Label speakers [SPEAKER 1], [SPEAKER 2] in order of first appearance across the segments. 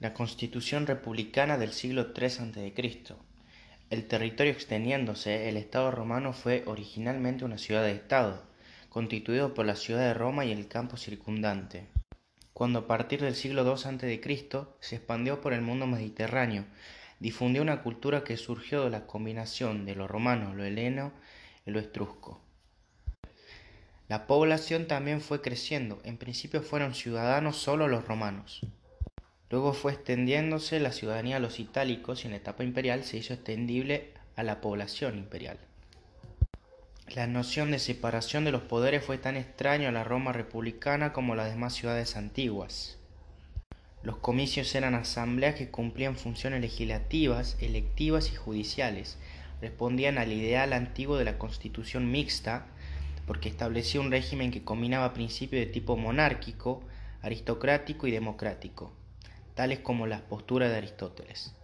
[SPEAKER 1] La constitución republicana del siglo III a.C. El territorio extendiéndose, el Estado romano fue originalmente una ciudad-estado, constituido por la ciudad de Roma y el campo circundante. Cuando a partir del siglo II a.C. se expandió por el mundo mediterráneo, difundió una cultura que surgió de la combinación de lo romano, lo heleno y lo etrusco. La población también fue creciendo, en principio fueron ciudadanos solo los romanos. Luego fue extendiéndose la ciudadanía a los itálicos y en la etapa imperial se hizo extendible a la población imperial. La noción de separación de los poderes fue tan extraña a la Roma republicana como a las demás ciudades antiguas. Los comicios eran asambleas que cumplían funciones legislativas, electivas y judiciales. Respondían al ideal antiguo de la constitución mixta, porque establecía un régimen que combinaba principios de tipo monárquico, aristocrático y democrático, tales como las posturas de Aristóteles.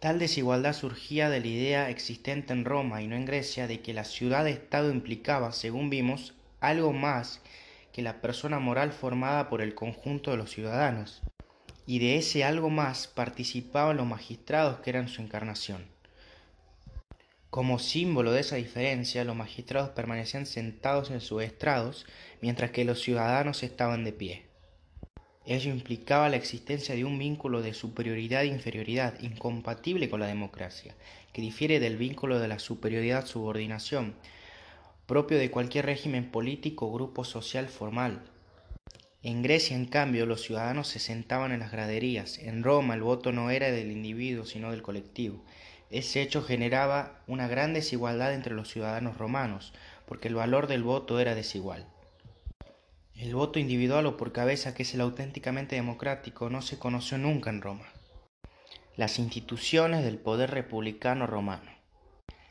[SPEAKER 1] Tal desigualdad surgía de la idea existente en Roma y no en Grecia de que la ciudad-estado implicaba, según vimos, algo más que la persona moral formada por el conjunto de los ciudadanos, y de ese algo más participaban los magistrados que eran su encarnación. Como símbolo de esa diferencia, los magistrados permanecían sentados en sus estrados, mientras que los ciudadanos estaban de pie. Ello implicaba la existencia de un vínculo de superioridad e inferioridad incompatible con la democracia, que difiere del vínculo de la superioridad-subordinación, propio de cualquier régimen político o grupo social formal. En Grecia, en cambio, los ciudadanos se sentaban en las graderías. En Roma el voto no era del individuo, sino del colectivo. Ese hecho generaba una gran desigualdad entre los ciudadanos romanos, porque el valor del voto era desigual. El voto individual o por cabeza, que es el auténticamente democrático, no se conoció nunca en Roma. Las instituciones del poder republicano romano.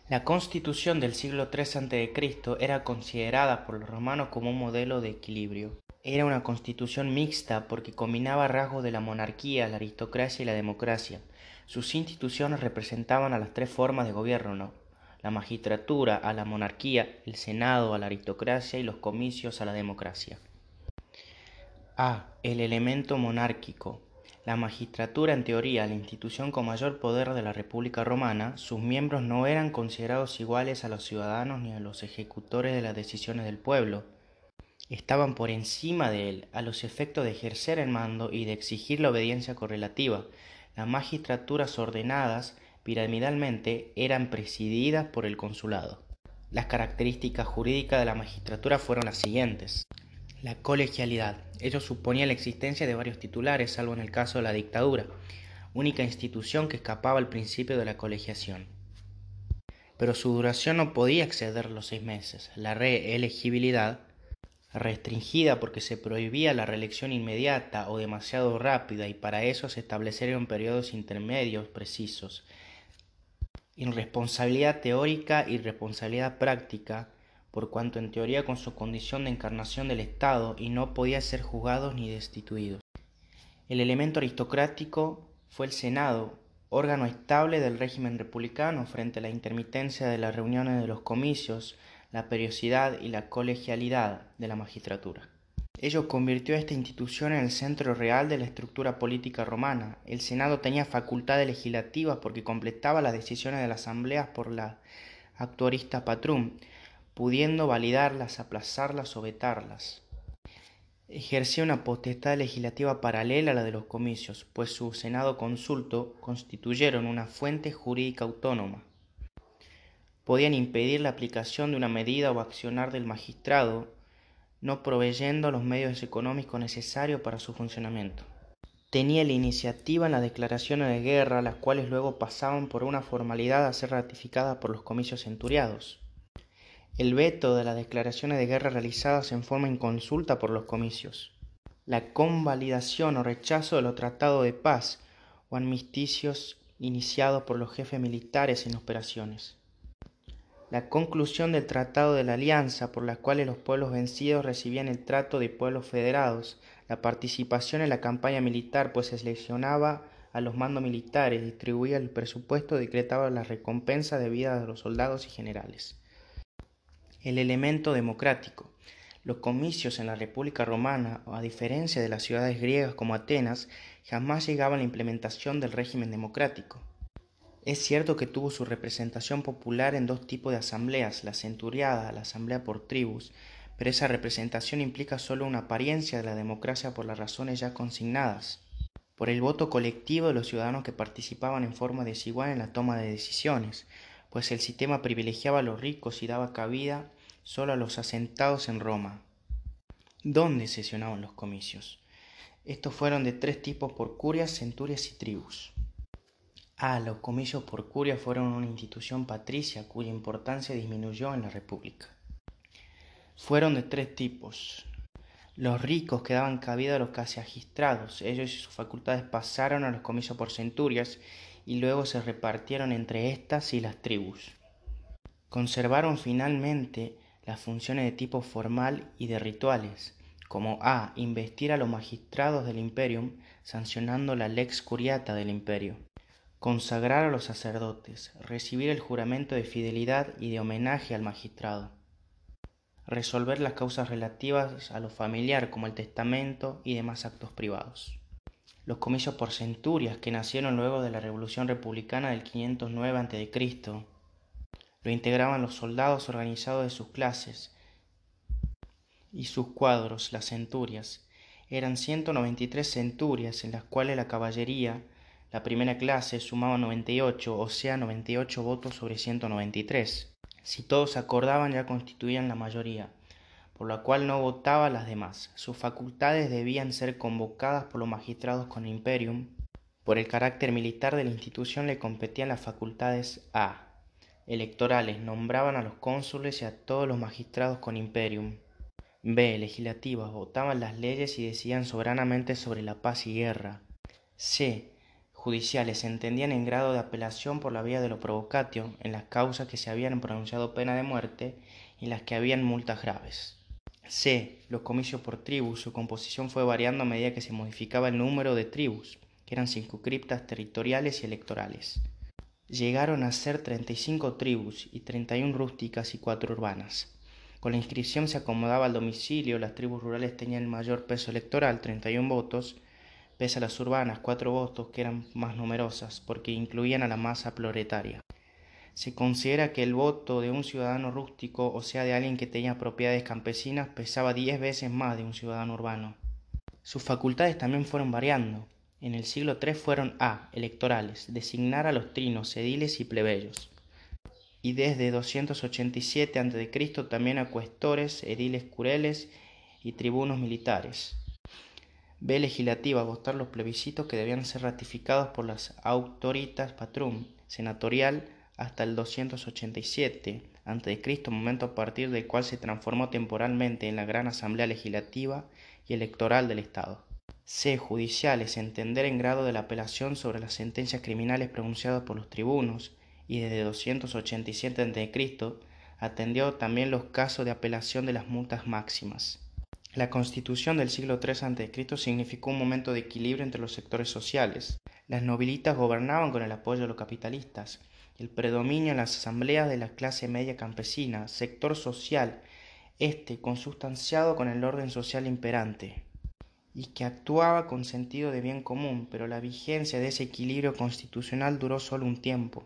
[SPEAKER 1] La constitución del siglo III a.C. era considerada por los romanos como un modelo de equilibrio. Era una constitución mixta porque combinaba rasgos de la monarquía, la aristocracia y la democracia. Sus instituciones representaban a las tres formas de gobierno, la magistratura a la monarquía, el senado a la aristocracia y los comicios a la democracia. A. El elemento monárquico. La magistratura, en teoría, la institución con mayor poder de la República romana, sus miembros no eran considerados iguales a los ciudadanos ni a los ejecutores de las decisiones del pueblo. Estaban por encima de él, a los efectos de ejercer el mando y de exigir la obediencia correlativa. Las magistraturas ordenadas piramidalmente eran presididas por el consulado. Las características jurídicas de la magistratura fueron las siguientes. La colegialidad. Ello suponía la existencia de varios titulares, salvo en el caso de la dictadura, única institución que escapaba al principio de la colegiación. Pero su duración no podía exceder los seis meses. La reelegibilidad, restringida porque se prohibía la reelección inmediata o demasiado rápida y para eso se establecieron periodos intermedios precisos. Irresponsabilidad teórica y responsabilidad práctica por cuanto en teoría con su condición de encarnación del Estado y no podía ser juzgados ni destituidos. El elemento aristocrático fue el Senado, órgano estable del régimen republicano frente a la intermitencia de las reuniones de los comicios, la periodicidad y la colegialidad de la magistratura. Ello convirtió a esta institución en el centro real de la estructura política romana. El Senado tenía facultades legislativas porque completaba las decisiones de las asambleas por la actuarista pudiendo validarlas, aplazarlas o vetarlas. Ejercía una potestad legislativa paralela a la de los comicios, pues su Senado consulto constituyeron una fuente jurídica autónoma. Podían impedir la aplicación de una medida o accionar del magistrado, no proveyendo los medios económicos necesarios para su funcionamiento. Tenía la iniciativa en las declaraciones de guerra, las cuales luego pasaban por una formalidad a ser ratificada por los comicios centuriados el veto de las declaraciones de guerra realizadas en forma inconsulta por los comicios, la convalidación o rechazo de los tratados de paz o amnisticios iniciados por los jefes militares en operaciones, la conclusión del Tratado de la Alianza por la cual los pueblos vencidos recibían el trato de pueblos federados, la participación en la campaña militar pues se seleccionaba a los mandos militares, distribuía el presupuesto, decretaba las recompensas debidas a los soldados y generales el elemento democrático. Los comicios en la República Romana, a diferencia de las ciudades griegas como Atenas, jamás llegaban a la implementación del régimen democrático. Es cierto que tuvo su representación popular en dos tipos de asambleas, la centuriada, la asamblea por tribus, pero esa representación implica solo una apariencia de la democracia por las razones ya consignadas, por el voto colectivo de los ciudadanos que participaban en forma desigual en la toma de decisiones, pues el sistema privilegiaba a los ricos y daba cabida solo a los asentados en Roma. ¿Dónde sesionaban los comicios? Estos fueron de tres tipos por curias, centurias y tribus. A. Los comicios por curia fueron una institución patricia cuya importancia disminuyó en la República. Fueron de tres tipos. Los ricos que daban cabida a los casi agistrados, ellos y sus facultades pasaron a los comicios por centurias y luego se repartieron entre éstas y las tribus. Conservaron finalmente las funciones de tipo formal y de rituales, como a. investir a los magistrados del imperium, sancionando la lex curiata del imperio consagrar a los sacerdotes, recibir el juramento de fidelidad y de homenaje al magistrado, resolver las causas relativas a lo familiar como el testamento y demás actos privados. Los comicios por centurias que nacieron luego de la Revolución Republicana del 509 a.C. lo integraban los soldados organizados de sus clases y sus cuadros, las centurias. Eran 193 centurias en las cuales la caballería la primera clase sumaba 98, o sea 98 votos sobre 193. Si todos acordaban ya constituían la mayoría, por la cual no votaba las demás. Sus facultades debían ser convocadas por los magistrados con imperium. Por el carácter militar de la institución le competían las facultades A. Electorales nombraban a los cónsules y a todos los magistrados con imperium. B. Legislativas votaban las leyes y decían soberanamente sobre la paz y guerra. C judiciales entendían en grado de apelación por la vía de lo provocatio en las causas que se habían pronunciado pena de muerte y las que habían multas graves. C. Los comicios por tribus. Su composición fue variando a medida que se modificaba el número de tribus, que eran circunscriptas territoriales y electorales. Llegaron a ser 35 tribus y 31 rústicas y 4 urbanas. Con la inscripción se acomodaba al domicilio, las tribus rurales tenían el mayor peso electoral, 31 votos, pese a las urbanas cuatro votos que eran más numerosas porque incluían a la masa proletaria. Se considera que el voto de un ciudadano rústico, o sea, de alguien que tenía propiedades campesinas, pesaba diez veces más de un ciudadano urbano. Sus facultades también fueron variando. En el siglo III fueron A. electorales, designar a los trinos, ediles y plebeyos. Y desde 287 a.C. también a cuestores, ediles cureles y tribunos militares. B. Legislativa, votar los plebiscitos que debían ser ratificados por las autoritas patrum, senatorial hasta el 287 a.C., momento a partir del cual se transformó temporalmente en la Gran Asamblea Legislativa y Electoral del Estado. C. Judiciales, entender en grado de la apelación sobre las sentencias criminales pronunciadas por los tribunos, y desde 287 a.C. atendió también los casos de apelación de las multas máximas. La constitución del siglo III a.C. significó un momento de equilibrio entre los sectores sociales. Las nobilitas gobernaban con el apoyo de los capitalistas, el predominio en las asambleas de la clase media campesina, sector social, este consustanciado con el orden social imperante, y que actuaba con sentido de bien común, pero la vigencia de ese equilibrio constitucional duró solo un tiempo.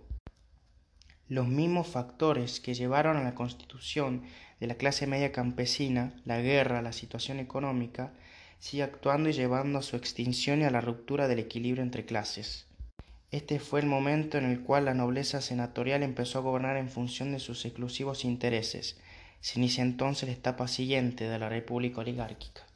[SPEAKER 1] Los mismos factores que llevaron a la constitución de la clase media campesina, la guerra, la situación económica, sigue actuando y llevando a su extinción y a la ruptura del equilibrio entre clases. Este fue el momento en el cual la nobleza senatorial empezó a gobernar en función de sus exclusivos intereses. Se inicia entonces la etapa siguiente de la república oligárquica.